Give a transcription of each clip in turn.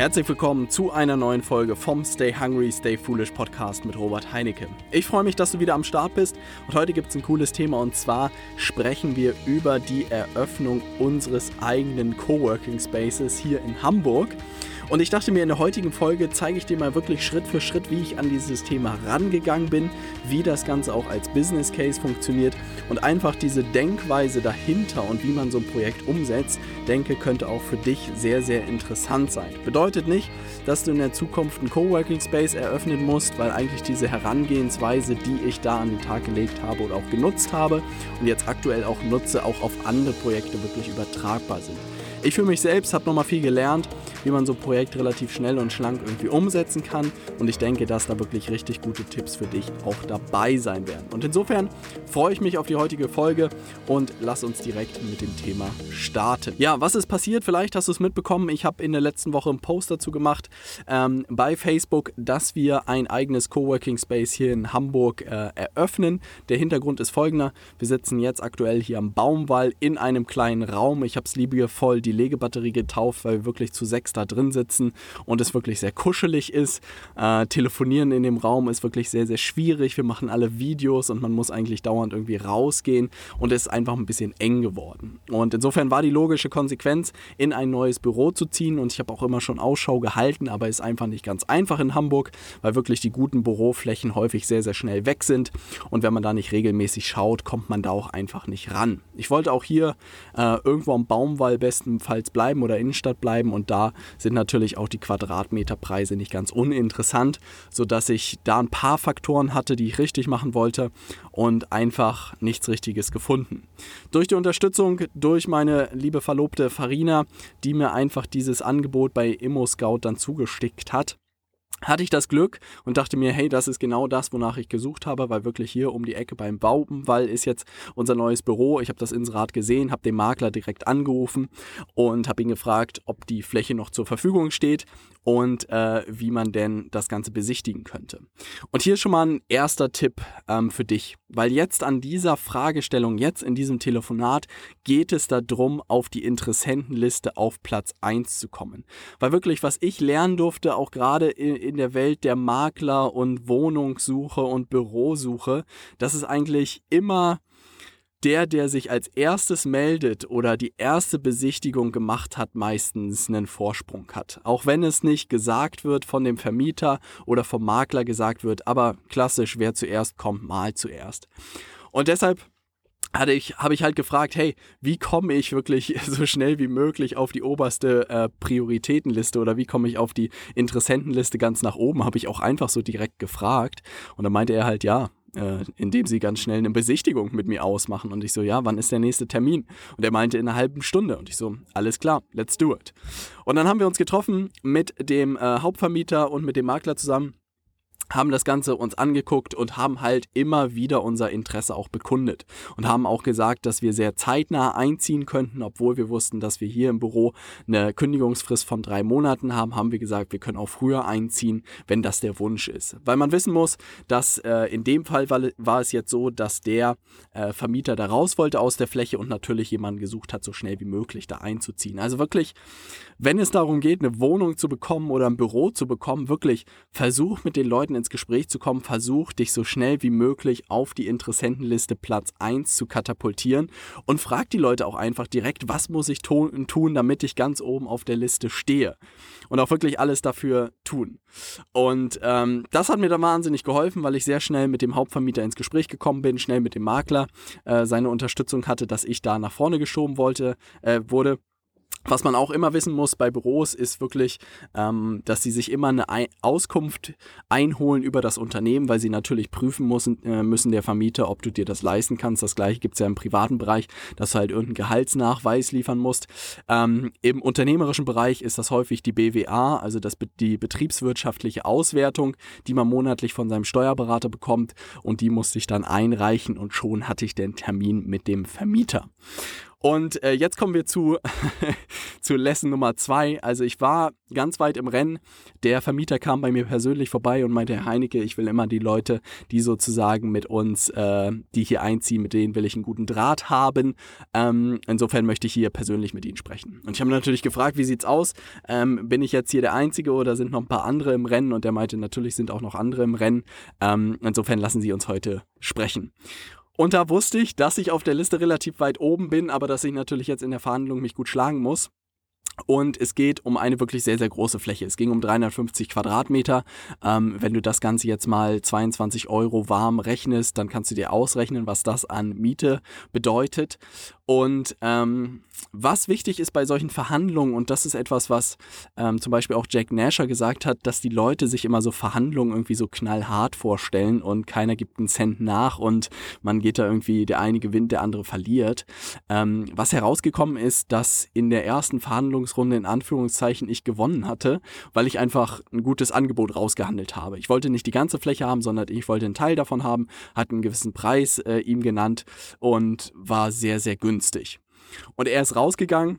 Herzlich willkommen zu einer neuen Folge vom Stay Hungry, Stay Foolish Podcast mit Robert Heinecke. Ich freue mich, dass du wieder am Start bist und heute gibt es ein cooles Thema und zwar sprechen wir über die Eröffnung unseres eigenen Coworking Spaces hier in Hamburg. Und ich dachte mir, in der heutigen Folge zeige ich dir mal wirklich Schritt für Schritt, wie ich an dieses Thema rangegangen bin, wie das Ganze auch als Business Case funktioniert und einfach diese Denkweise dahinter und wie man so ein Projekt umsetzt, denke, könnte auch für dich sehr, sehr interessant sein. Bedeutet nicht, dass du in der Zukunft einen Coworking Space eröffnen musst, weil eigentlich diese Herangehensweise, die ich da an den Tag gelegt habe oder auch genutzt habe und jetzt aktuell auch nutze, auch auf andere Projekte wirklich übertragbar sind. Ich für mich selbst habe nochmal viel gelernt, wie man so ein Projekt relativ schnell und schlank irgendwie umsetzen kann. Und ich denke, dass da wirklich richtig gute Tipps für dich auch dabei sein werden. Und insofern freue ich mich auf die heutige Folge und lass uns direkt mit dem Thema starten. Ja, was ist passiert? Vielleicht hast du es mitbekommen. Ich habe in der letzten Woche einen Post dazu gemacht ähm, bei Facebook, dass wir ein eigenes Coworking Space hier in Hamburg äh, eröffnen. Der Hintergrund ist folgender. Wir sitzen jetzt aktuell hier am Baumwall in einem kleinen Raum. Ich habe es liebevoll die die Legebatterie getauft, weil wir wirklich zu sechs da drin sitzen und es wirklich sehr kuschelig ist. Äh, telefonieren in dem Raum ist wirklich sehr, sehr schwierig. Wir machen alle Videos und man muss eigentlich dauernd irgendwie rausgehen und es ist einfach ein bisschen eng geworden. Und insofern war die logische Konsequenz, in ein neues Büro zu ziehen und ich habe auch immer schon Ausschau gehalten, aber ist einfach nicht ganz einfach in Hamburg, weil wirklich die guten Büroflächen häufig sehr, sehr schnell weg sind und wenn man da nicht regelmäßig schaut, kommt man da auch einfach nicht ran. Ich wollte auch hier äh, irgendwo am Baumwall besten Pfalz bleiben oder Innenstadt bleiben und da sind natürlich auch die Quadratmeterpreise nicht ganz uninteressant, sodass ich da ein paar Faktoren hatte, die ich richtig machen wollte und einfach nichts Richtiges gefunden. Durch die Unterstützung durch meine liebe Verlobte Farina, die mir einfach dieses Angebot bei Immo Scout dann zugestickt hat, hatte ich das Glück und dachte mir, hey, das ist genau das, wonach ich gesucht habe, weil wirklich hier um die Ecke beim Baubenwall ist jetzt unser neues Büro. Ich habe das Inserat gesehen, habe den Makler direkt angerufen und habe ihn gefragt, ob die Fläche noch zur Verfügung steht und äh, wie man denn das Ganze besichtigen könnte. Und hier ist schon mal ein erster Tipp ähm, für dich, weil jetzt an dieser Fragestellung, jetzt in diesem Telefonat, geht es darum, auf die Interessentenliste auf Platz 1 zu kommen. Weil wirklich, was ich lernen durfte, auch gerade in, in der Welt der Makler und Wohnungssuche und Bürosuche, dass es eigentlich immer der, der sich als erstes meldet oder die erste Besichtigung gemacht hat, meistens einen Vorsprung hat. Auch wenn es nicht gesagt wird von dem Vermieter oder vom Makler gesagt wird, aber klassisch, wer zuerst kommt, mal zuerst. Und deshalb hatte ich, habe ich halt gefragt, hey, wie komme ich wirklich so schnell wie möglich auf die oberste äh, Prioritätenliste oder wie komme ich auf die Interessentenliste ganz nach oben? Habe ich auch einfach so direkt gefragt. Und dann meinte er halt, ja, äh, indem sie ganz schnell eine Besichtigung mit mir ausmachen. Und ich so, ja, wann ist der nächste Termin? Und er meinte in einer halben Stunde. Und ich so, alles klar, let's do it. Und dann haben wir uns getroffen mit dem äh, Hauptvermieter und mit dem Makler zusammen haben das Ganze uns angeguckt und haben halt immer wieder unser Interesse auch bekundet und haben auch gesagt, dass wir sehr zeitnah einziehen könnten, obwohl wir wussten, dass wir hier im Büro eine Kündigungsfrist von drei Monaten haben, haben wir gesagt, wir können auch früher einziehen, wenn das der Wunsch ist. Weil man wissen muss, dass äh, in dem Fall war, war, es jetzt so, dass der äh, Vermieter da raus wollte aus der Fläche und natürlich jemanden gesucht hat, so schnell wie möglich da einzuziehen. Also wirklich, wenn es darum geht, eine Wohnung zu bekommen oder ein Büro zu bekommen, wirklich versuch mit den Leuten ins Gespräch zu kommen, versuch dich so schnell wie möglich auf die Interessentenliste Platz 1 zu katapultieren und frag die Leute auch einfach direkt, was muss ich tun, damit ich ganz oben auf der Liste stehe. Und auch wirklich alles dafür tun. Und ähm, das hat mir da wahnsinnig geholfen, weil ich sehr schnell mit dem Hauptvermieter ins Gespräch gekommen bin, schnell mit dem Makler äh, seine Unterstützung hatte, dass ich da nach vorne geschoben wollte, äh, wurde. Was man auch immer wissen muss bei Büros ist wirklich, ähm, dass sie sich immer eine Auskunft einholen über das Unternehmen, weil sie natürlich prüfen müssen, äh, müssen der Vermieter, ob du dir das leisten kannst. Das gleiche gibt es ja im privaten Bereich, dass du halt irgendeinen Gehaltsnachweis liefern musst. Ähm, Im unternehmerischen Bereich ist das häufig die BWA, also das, die betriebswirtschaftliche Auswertung, die man monatlich von seinem Steuerberater bekommt und die musste ich dann einreichen und schon hatte ich den Termin mit dem Vermieter. Und äh, jetzt kommen wir zu, zu Lesson Nummer zwei. Also ich war ganz weit im Rennen. Der Vermieter kam bei mir persönlich vorbei und meinte, Herr Heinecke, ich will immer die Leute, die sozusagen mit uns, äh, die hier einziehen, mit denen will ich einen guten Draht haben. Ähm, insofern möchte ich hier persönlich mit Ihnen sprechen. Und ich habe natürlich gefragt, wie sieht's aus? Ähm, bin ich jetzt hier der Einzige oder sind noch ein paar andere im Rennen? Und der meinte, natürlich sind auch noch andere im Rennen. Ähm, insofern lassen Sie uns heute sprechen. Und da wusste ich, dass ich auf der Liste relativ weit oben bin, aber dass ich natürlich jetzt in der Verhandlung mich gut schlagen muss. Und es geht um eine wirklich sehr, sehr große Fläche. Es ging um 350 Quadratmeter. Ähm, wenn du das Ganze jetzt mal 22 Euro warm rechnest, dann kannst du dir ausrechnen, was das an Miete bedeutet. Und ähm, was wichtig ist bei solchen Verhandlungen, und das ist etwas, was ähm, zum Beispiel auch Jack Nasher gesagt hat, dass die Leute sich immer so Verhandlungen irgendwie so knallhart vorstellen und keiner gibt einen Cent nach und man geht da irgendwie, der eine gewinnt, der andere verliert. Ähm, was herausgekommen ist, dass in der ersten Verhandlungsrunde in Anführungszeichen ich gewonnen hatte, weil ich einfach ein gutes Angebot rausgehandelt habe. Ich wollte nicht die ganze Fläche haben, sondern ich wollte einen Teil davon haben, hatte einen gewissen Preis äh, ihm genannt und war sehr, sehr günstig günstig. Und er ist rausgegangen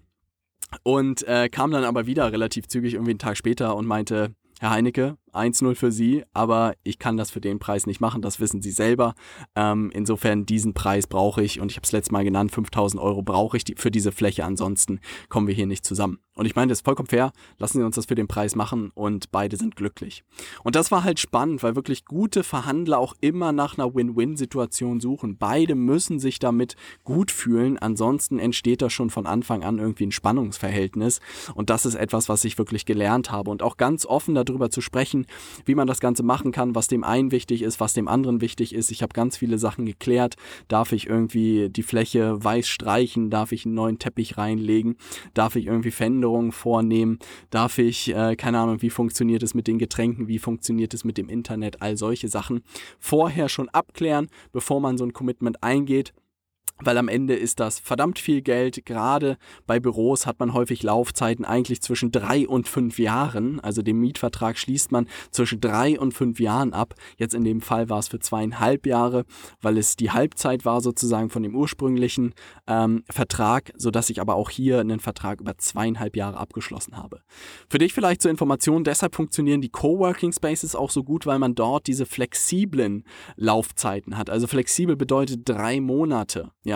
und äh, kam dann aber wieder relativ zügig irgendwie einen Tag später und meinte, Herr Heinecke, 1-0 für Sie, aber ich kann das für den Preis nicht machen, das wissen Sie selber. Ähm, insofern, diesen Preis brauche ich und ich habe es letztes Mal genannt, 5000 Euro brauche ich die, für diese Fläche, ansonsten kommen wir hier nicht zusammen. Und ich meine, das ist vollkommen fair, lassen Sie uns das für den Preis machen und beide sind glücklich. Und das war halt spannend, weil wirklich gute Verhandler auch immer nach einer Win-Win-Situation suchen. Beide müssen sich damit gut fühlen, ansonsten entsteht da schon von Anfang an irgendwie ein Spannungsverhältnis. Und das ist etwas, was ich wirklich gelernt habe. Und auch ganz offen darüber zu sprechen, besprechen, wie man das Ganze machen kann, was dem einen wichtig ist, was dem anderen wichtig ist. Ich habe ganz viele Sachen geklärt. Darf ich irgendwie die Fläche weiß streichen? Darf ich einen neuen Teppich reinlegen? Darf ich irgendwie Veränderungen vornehmen? Darf ich, äh, keine Ahnung, wie funktioniert es mit den Getränken? Wie funktioniert es mit dem Internet? All solche Sachen vorher schon abklären, bevor man so ein Commitment eingeht weil am Ende ist das verdammt viel Geld. Gerade bei Büros hat man häufig Laufzeiten eigentlich zwischen drei und fünf Jahren. Also den Mietvertrag schließt man zwischen drei und fünf Jahren ab. Jetzt in dem Fall war es für zweieinhalb Jahre, weil es die Halbzeit war sozusagen von dem ursprünglichen ähm, Vertrag, sodass ich aber auch hier einen Vertrag über zweieinhalb Jahre abgeschlossen habe. Für dich vielleicht zur Information, deshalb funktionieren die Coworking Spaces auch so gut, weil man dort diese flexiblen Laufzeiten hat. Also flexibel bedeutet drei Monate. Ja,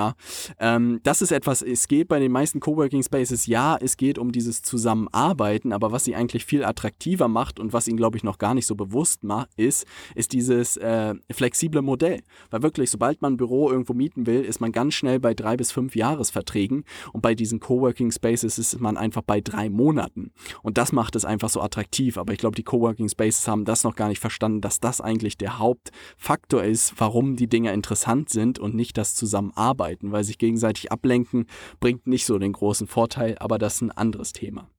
ähm, das ist etwas, es geht bei den meisten Coworking Spaces, ja, es geht um dieses Zusammenarbeiten, aber was sie eigentlich viel attraktiver macht und was ihnen, glaube ich, noch gar nicht so bewusst ist, ist dieses äh, flexible Modell. Weil wirklich, sobald man ein Büro irgendwo mieten will, ist man ganz schnell bei drei bis fünf Jahresverträgen und bei diesen Coworking Spaces ist man einfach bei drei Monaten. Und das macht es einfach so attraktiv. Aber ich glaube, die Coworking Spaces haben das noch gar nicht verstanden, dass das eigentlich der Hauptfaktor ist, warum die Dinge interessant sind und nicht das Zusammenarbeiten arbeiten, weil sich gegenseitig ablenken bringt nicht so den großen Vorteil, aber das ist ein anderes Thema.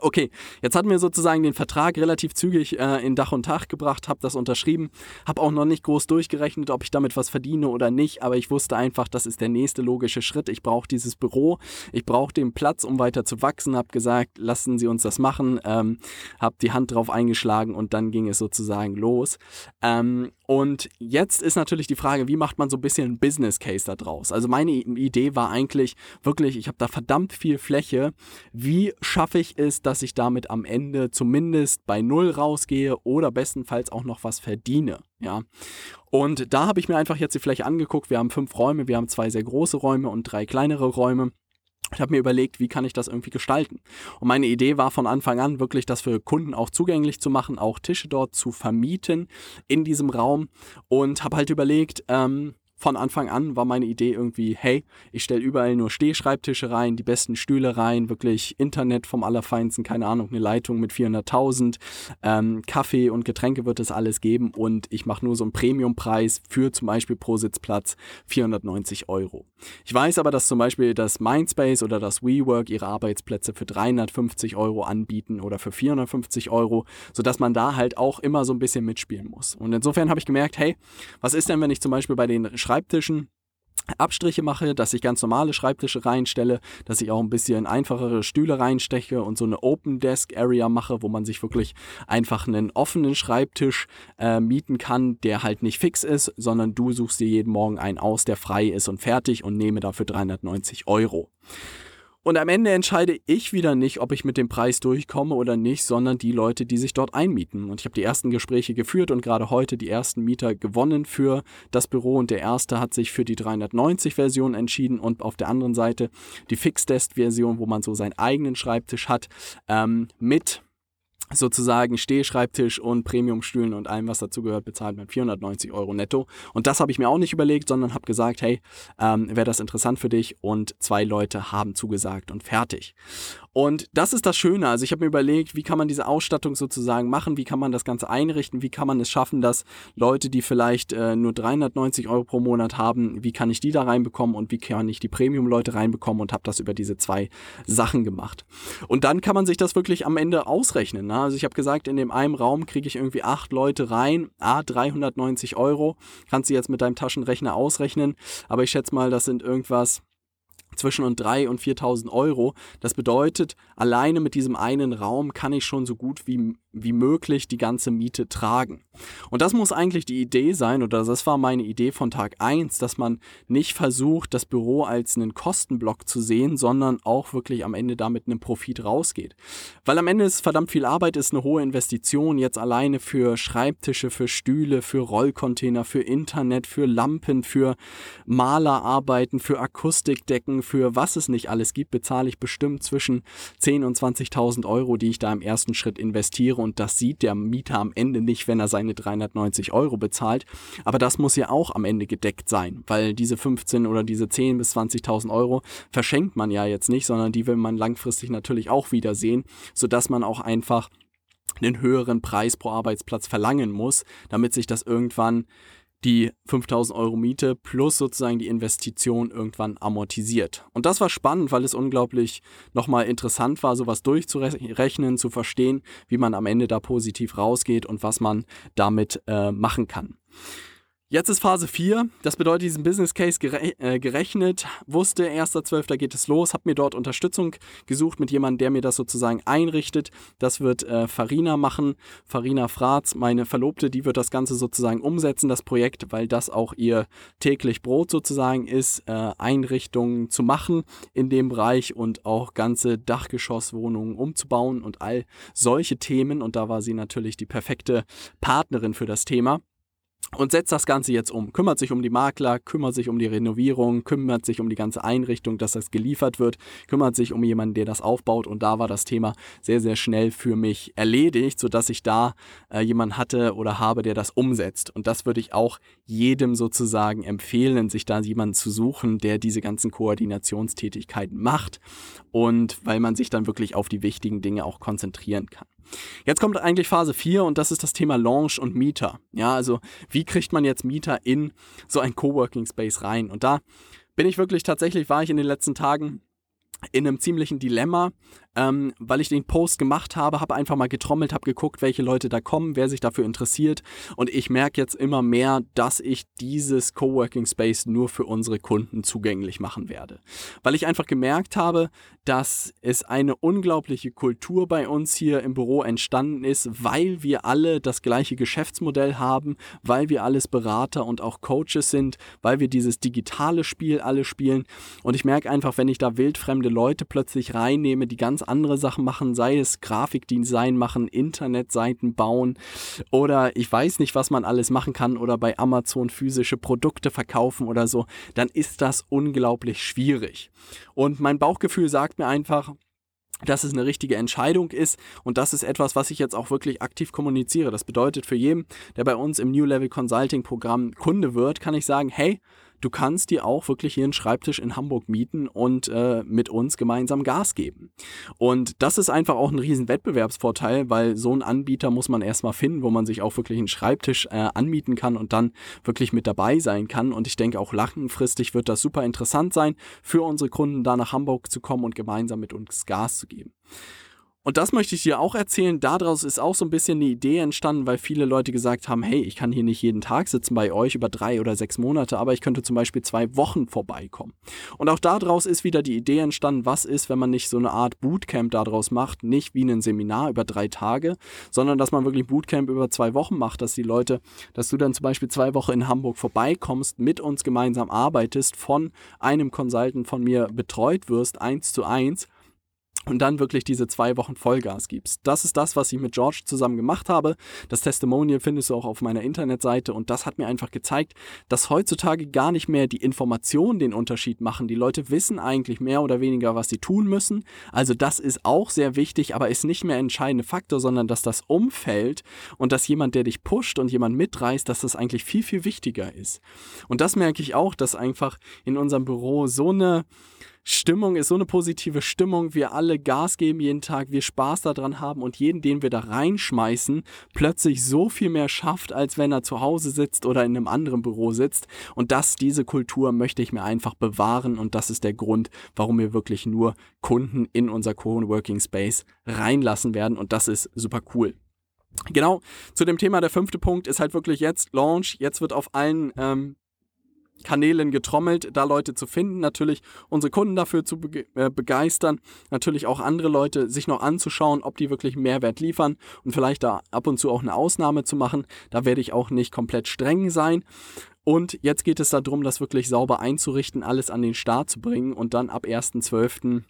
Okay, jetzt hatten wir sozusagen den Vertrag relativ zügig äh, in Dach und Tag gebracht, habe das unterschrieben, habe auch noch nicht groß durchgerechnet, ob ich damit was verdiene oder nicht, aber ich wusste einfach, das ist der nächste logische Schritt. Ich brauche dieses Büro, ich brauche den Platz, um weiter zu wachsen, habe gesagt, lassen Sie uns das machen, ähm, habe die Hand drauf eingeschlagen und dann ging es sozusagen los. Ähm, und jetzt ist natürlich die Frage, wie macht man so ein bisschen ein Business Case da draus? Also meine Idee war eigentlich wirklich, ich habe da verdammt viel Fläche. Wie schaffe ich es, dass ich damit am Ende zumindest bei Null rausgehe oder bestenfalls auch noch was verdiene? Ja. Und da habe ich mir einfach jetzt die Fläche angeguckt. Wir haben fünf Räume, wir haben zwei sehr große Räume und drei kleinere Räume. Ich habe mir überlegt, wie kann ich das irgendwie gestalten. Und meine Idee war von Anfang an wirklich, das für Kunden auch zugänglich zu machen, auch Tische dort zu vermieten in diesem Raum. Und habe halt überlegt, ähm, von Anfang an war meine Idee irgendwie, hey, ich stelle überall nur Stehschreibtische rein, die besten Stühle rein, wirklich Internet vom Allerfeinsten, keine Ahnung, eine Leitung mit 400.000, ähm, Kaffee und Getränke wird es alles geben und ich mache nur so einen Premiumpreis für zum Beispiel pro Sitzplatz 490 Euro. Ich weiß aber, dass zum Beispiel das Mindspace oder das WeWork ihre Arbeitsplätze für 350 Euro anbieten oder für 450 Euro, sodass man da halt auch immer so ein bisschen mitspielen muss. Und insofern habe ich gemerkt, hey, was ist denn, wenn ich zum Beispiel bei den Schreibtischen Abstriche mache, dass ich ganz normale Schreibtische reinstelle, dass ich auch ein bisschen einfachere Stühle reinsteche und so eine Open Desk Area mache, wo man sich wirklich einfach einen offenen Schreibtisch äh, mieten kann, der halt nicht fix ist, sondern du suchst dir jeden Morgen einen aus, der frei ist und fertig und nehme dafür 390 Euro. Und am Ende entscheide ich wieder nicht, ob ich mit dem Preis durchkomme oder nicht, sondern die Leute, die sich dort einmieten. Und ich habe die ersten Gespräche geführt und gerade heute die ersten Mieter gewonnen für das Büro. Und der erste hat sich für die 390-Version entschieden und auf der anderen Seite die Fixed-Desk-Version, wo man so seinen eigenen Schreibtisch hat, ähm, mit sozusagen Stehschreibtisch und Premiumstühlen und allem, was dazu gehört, bezahlt man 490 Euro netto. Und das habe ich mir auch nicht überlegt, sondern habe gesagt, hey, ähm, wäre das interessant für dich? Und zwei Leute haben zugesagt und fertig. Und das ist das Schöne. Also ich habe mir überlegt, wie kann man diese Ausstattung sozusagen machen, wie kann man das Ganze einrichten, wie kann man es schaffen, dass Leute, die vielleicht äh, nur 390 Euro pro Monat haben, wie kann ich die da reinbekommen und wie kann ich die Premium-Leute reinbekommen und habe das über diese zwei Sachen gemacht. Und dann kann man sich das wirklich am Ende ausrechnen. Ne? Also ich habe gesagt, in dem einen Raum kriege ich irgendwie acht Leute rein, a 390 Euro. Kannst du jetzt mit deinem Taschenrechner ausrechnen, aber ich schätze mal, das sind irgendwas zwischen und 3 und 4.000 Euro. Das bedeutet, alleine mit diesem einen Raum kann ich schon so gut wie, wie möglich die ganze Miete tragen. Und das muss eigentlich die Idee sein, oder das war meine Idee von Tag 1, dass man nicht versucht, das Büro als einen Kostenblock zu sehen, sondern auch wirklich am Ende damit einen Profit rausgeht. Weil am Ende ist verdammt viel Arbeit, ist eine hohe Investition, jetzt alleine für Schreibtische, für Stühle, für Rollcontainer, für Internet, für Lampen, für Malerarbeiten, für Akustikdecken, für was es nicht alles gibt, bezahle ich bestimmt zwischen 10.000 und 20.000 Euro, die ich da im ersten Schritt investiere. Und das sieht der Mieter am Ende nicht, wenn er seine 390 Euro bezahlt. Aber das muss ja auch am Ende gedeckt sein, weil diese 15 oder diese 10.000 bis 20.000 Euro verschenkt man ja jetzt nicht, sondern die will man langfristig natürlich auch wiedersehen, sodass man auch einfach einen höheren Preis pro Arbeitsplatz verlangen muss, damit sich das irgendwann die 5000 Euro Miete plus sozusagen die Investition irgendwann amortisiert. Und das war spannend, weil es unglaublich nochmal interessant war, sowas durchzurechnen, zu verstehen, wie man am Ende da positiv rausgeht und was man damit äh, machen kann. Jetzt ist Phase 4, das bedeutet diesen Business Case gere äh, gerechnet, wusste 1.12. geht es los, habe mir dort Unterstützung gesucht mit jemandem, der mir das sozusagen einrichtet. Das wird äh, Farina machen, Farina Fratz, meine Verlobte, die wird das Ganze sozusagen umsetzen, das Projekt, weil das auch ihr täglich Brot sozusagen ist, äh, Einrichtungen zu machen in dem Bereich und auch ganze Dachgeschosswohnungen umzubauen und all solche Themen. Und da war sie natürlich die perfekte Partnerin für das Thema und setzt das Ganze jetzt um. Kümmert sich um die Makler, kümmert sich um die Renovierung, kümmert sich um die ganze Einrichtung, dass das geliefert wird, kümmert sich um jemanden, der das aufbaut. Und da war das Thema sehr, sehr schnell für mich erledigt, sodass ich da äh, jemanden hatte oder habe, der das umsetzt. Und das würde ich auch jedem sozusagen empfehlen, sich da jemanden zu suchen, der diese ganzen Koordinationstätigkeiten macht. Und weil man sich dann wirklich auf die wichtigen Dinge auch konzentrieren kann. Jetzt kommt eigentlich Phase 4 und das ist das Thema Launch und Mieter. Ja, also wie kriegt man jetzt Mieter in so ein Coworking Space rein? Und da bin ich wirklich tatsächlich, war ich in den letzten Tagen in einem ziemlichen Dilemma, ähm, weil ich den Post gemacht habe, habe einfach mal getrommelt, habe geguckt, welche Leute da kommen, wer sich dafür interessiert. Und ich merke jetzt immer mehr, dass ich dieses Coworking Space nur für unsere Kunden zugänglich machen werde. Weil ich einfach gemerkt habe, dass es eine unglaubliche Kultur bei uns hier im Büro entstanden ist, weil wir alle das gleiche Geschäftsmodell haben, weil wir alles Berater und auch Coaches sind, weil wir dieses digitale Spiel alle spielen. Und ich merke einfach, wenn ich da wildfremde Leute plötzlich reinnehme, die ganz andere Sachen machen, sei es Grafikdesign machen, Internetseiten bauen oder ich weiß nicht, was man alles machen kann oder bei Amazon physische Produkte verkaufen oder so, dann ist das unglaublich schwierig. Und mein Bauchgefühl sagt mir einfach, dass es eine richtige Entscheidung ist und das ist etwas, was ich jetzt auch wirklich aktiv kommuniziere. Das bedeutet für jeden, der bei uns im New Level Consulting Programm Kunde wird, kann ich sagen, hey, du kannst dir auch wirklich hier einen Schreibtisch in Hamburg mieten und äh, mit uns gemeinsam Gas geben. Und das ist einfach auch ein riesen Wettbewerbsvorteil, weil so einen Anbieter muss man erstmal finden, wo man sich auch wirklich einen Schreibtisch äh, anmieten kann und dann wirklich mit dabei sein kann. Und ich denke auch langfristig wird das super interessant sein, für unsere Kunden da nach Hamburg zu kommen und gemeinsam mit uns Gas zu geben. Und das möchte ich dir auch erzählen. Daraus ist auch so ein bisschen eine Idee entstanden, weil viele Leute gesagt haben, hey, ich kann hier nicht jeden Tag sitzen bei euch über drei oder sechs Monate, aber ich könnte zum Beispiel zwei Wochen vorbeikommen. Und auch daraus ist wieder die Idee entstanden, was ist, wenn man nicht so eine Art Bootcamp daraus macht, nicht wie ein Seminar über drei Tage, sondern dass man wirklich Bootcamp über zwei Wochen macht, dass die Leute, dass du dann zum Beispiel zwei Wochen in Hamburg vorbeikommst, mit uns gemeinsam arbeitest, von einem Consultant von mir betreut wirst, eins zu eins und dann wirklich diese zwei Wochen Vollgas gibst. Das ist das, was ich mit George zusammen gemacht habe. Das Testimonial findest du auch auf meiner Internetseite und das hat mir einfach gezeigt, dass heutzutage gar nicht mehr die Informationen den Unterschied machen. Die Leute wissen eigentlich mehr oder weniger, was sie tun müssen. Also das ist auch sehr wichtig, aber ist nicht mehr ein entscheidender Faktor, sondern dass das Umfeld und dass jemand, der dich pusht und jemand mitreißt, dass das eigentlich viel, viel wichtiger ist. Und das merke ich auch, dass einfach in unserem Büro so eine Stimmung ist so eine positive Stimmung, wir alle Gas geben jeden Tag, wir Spaß daran haben und jeden, den wir da reinschmeißen, plötzlich so viel mehr schafft, als wenn er zu Hause sitzt oder in einem anderen Büro sitzt. Und das, diese Kultur möchte ich mir einfach bewahren und das ist der Grund, warum wir wirklich nur Kunden in unser Co-Working Space reinlassen werden und das ist super cool. Genau, zu dem Thema, der fünfte Punkt ist halt wirklich jetzt Launch. Jetzt wird auf allen ähm, Kanälen getrommelt, da Leute zu finden, natürlich unsere Kunden dafür zu bege äh, begeistern, natürlich auch andere Leute sich noch anzuschauen, ob die wirklich Mehrwert liefern und vielleicht da ab und zu auch eine Ausnahme zu machen. Da werde ich auch nicht komplett streng sein. Und jetzt geht es darum, das wirklich sauber einzurichten, alles an den Start zu bringen und dann ab 1.12.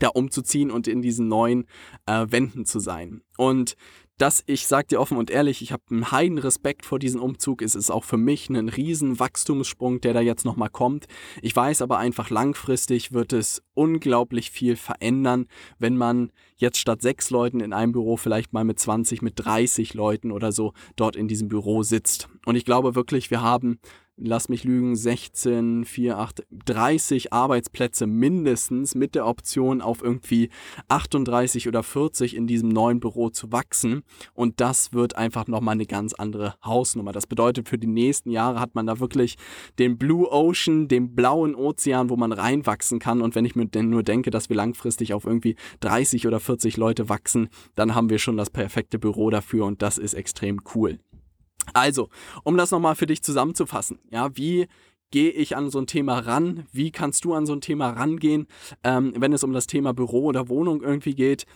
da umzuziehen und in diesen neuen äh, Wänden zu sein. Und dass ich sage dir offen und ehrlich, ich habe einen heiden Respekt vor diesem Umzug. Es ist auch für mich ein riesen Wachstumssprung, der da jetzt nochmal kommt. Ich weiß aber einfach, langfristig wird es unglaublich viel verändern, wenn man jetzt statt sechs Leuten in einem Büro vielleicht mal mit 20, mit 30 Leuten oder so dort in diesem Büro sitzt. Und ich glaube wirklich, wir haben lass mich lügen, 16, 4, 8, 30 Arbeitsplätze mindestens mit der Option auf irgendwie 38 oder 40 in diesem neuen Büro zu wachsen. Und das wird einfach nochmal eine ganz andere Hausnummer. Das bedeutet, für die nächsten Jahre hat man da wirklich den Blue Ocean, den blauen Ozean, wo man reinwachsen kann. Und wenn ich mir denn nur denke, dass wir langfristig auf irgendwie 30 oder 40 Leute wachsen, dann haben wir schon das perfekte Büro dafür und das ist extrem cool. Also, um das nochmal für dich zusammenzufassen, ja, wie gehe ich an so ein Thema ran? Wie kannst du an so ein Thema rangehen, ähm, wenn es um das Thema Büro oder Wohnung irgendwie geht?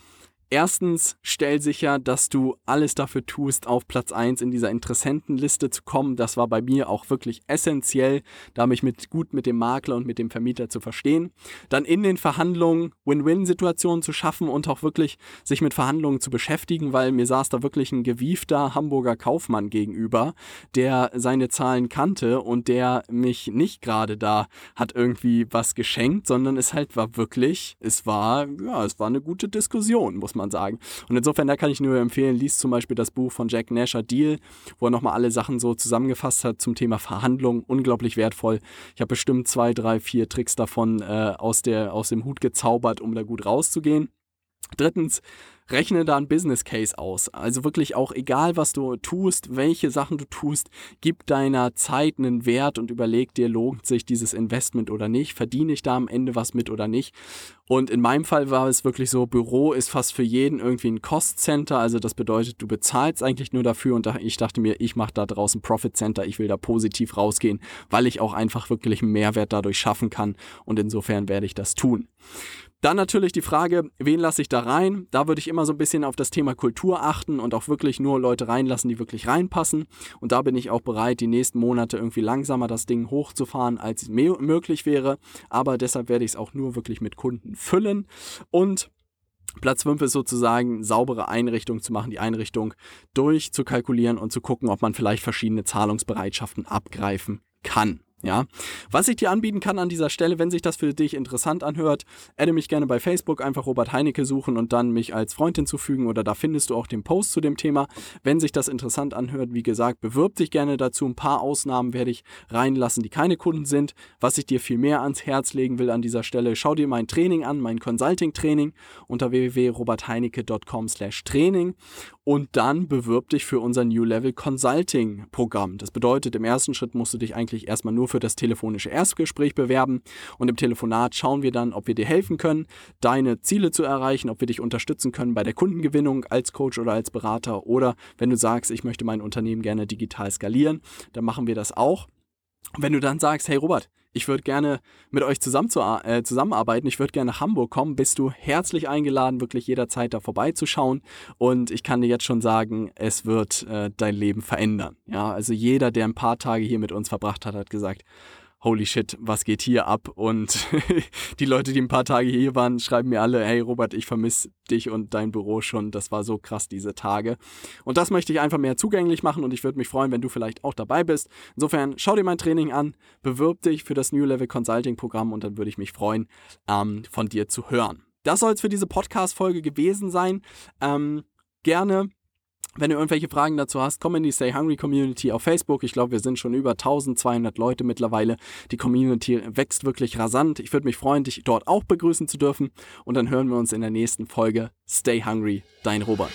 Erstens, stell sicher, dass du alles dafür tust, auf Platz 1 in dieser Interessentenliste zu kommen. Das war bei mir auch wirklich essentiell, da mich mit, gut mit dem Makler und mit dem Vermieter zu verstehen. Dann in den Verhandlungen Win-Win-Situationen zu schaffen und auch wirklich sich mit Verhandlungen zu beschäftigen, weil mir saß da wirklich ein gewiefter Hamburger Kaufmann gegenüber, der seine Zahlen kannte und der mich nicht gerade da hat irgendwie was geschenkt, sondern es halt war wirklich, es war, ja, es war eine gute Diskussion, muss man man sagen. Und insofern, da kann ich nur empfehlen, liest zum Beispiel das Buch von Jack Nasher Deal, wo er nochmal alle Sachen so zusammengefasst hat zum Thema Verhandlung. Unglaublich wertvoll. Ich habe bestimmt zwei, drei, vier Tricks davon äh, aus, der, aus dem Hut gezaubert, um da gut rauszugehen. Drittens, rechne da ein Business Case aus. Also wirklich auch egal, was du tust, welche Sachen du tust, gib deiner Zeit einen Wert und überleg dir, lohnt sich dieses Investment oder nicht, verdiene ich da am Ende was mit oder nicht. Und in meinem Fall war es wirklich so, Büro ist fast für jeden irgendwie ein Cost Center, also das bedeutet, du bezahlst eigentlich nur dafür und ich dachte mir, ich mache da draußen Profit Center, ich will da positiv rausgehen, weil ich auch einfach wirklich einen Mehrwert dadurch schaffen kann und insofern werde ich das tun. Dann natürlich die Frage, wen lasse ich da rein? Da würde ich immer so ein bisschen auf das Thema Kultur achten und auch wirklich nur Leute reinlassen, die wirklich reinpassen. Und da bin ich auch bereit, die nächsten Monate irgendwie langsamer das Ding hochzufahren, als es möglich wäre. Aber deshalb werde ich es auch nur wirklich mit Kunden füllen. Und Platz 5 ist sozusagen saubere Einrichtung zu machen, die Einrichtung durchzukalkulieren und zu gucken, ob man vielleicht verschiedene Zahlungsbereitschaften abgreifen kann. Ja, was ich dir anbieten kann an dieser Stelle, wenn sich das für dich interessant anhört, adde mich gerne bei Facebook, einfach Robert Heinecke suchen und dann mich als Freund hinzufügen oder da findest du auch den Post zu dem Thema. Wenn sich das interessant anhört, wie gesagt, bewirb dich gerne dazu. Ein paar Ausnahmen werde ich reinlassen, die keine Kunden sind. Was ich dir viel mehr ans Herz legen will an dieser Stelle, schau dir mein Training an, mein Consulting-Training unter www.robertheinecke.com/training und dann bewirb dich für unser New Level Consulting Programm. Das bedeutet, im ersten Schritt musst du dich eigentlich erstmal nur für das telefonische Erstgespräch bewerben und im Telefonat schauen wir dann, ob wir dir helfen können, deine Ziele zu erreichen, ob wir dich unterstützen können bei der Kundengewinnung als Coach oder als Berater oder wenn du sagst, ich möchte mein Unternehmen gerne digital skalieren, dann machen wir das auch. wenn du dann sagst, hey Robert, ich würde gerne mit euch zusammen zu, äh, zusammenarbeiten, ich würde gerne nach Hamburg kommen, bist du herzlich eingeladen, wirklich jederzeit da vorbeizuschauen. Und ich kann dir jetzt schon sagen, es wird äh, dein Leben verändern. Ja, also jeder, der ein paar Tage hier mit uns verbracht hat, hat gesagt, holy shit, was geht hier ab? Und die Leute, die ein paar Tage hier waren, schreiben mir alle, hey Robert, ich vermisse dich und dein Büro schon. Das war so krass diese Tage. Und das möchte ich einfach mehr zugänglich machen und ich würde mich freuen, wenn du vielleicht auch dabei bist. Insofern schau dir mein Training an, bewirb dich für das New Level Consulting Programm und dann würde ich mich freuen, ähm, von dir zu hören. Das soll es für diese Podcast-Folge gewesen sein. Ähm, gerne wenn du irgendwelche Fragen dazu hast, komm in die Stay Hungry Community auf Facebook. Ich glaube, wir sind schon über 1200 Leute mittlerweile. Die Community wächst wirklich rasant. Ich würde mich freuen, dich dort auch begrüßen zu dürfen. Und dann hören wir uns in der nächsten Folge. Stay Hungry, dein Robert.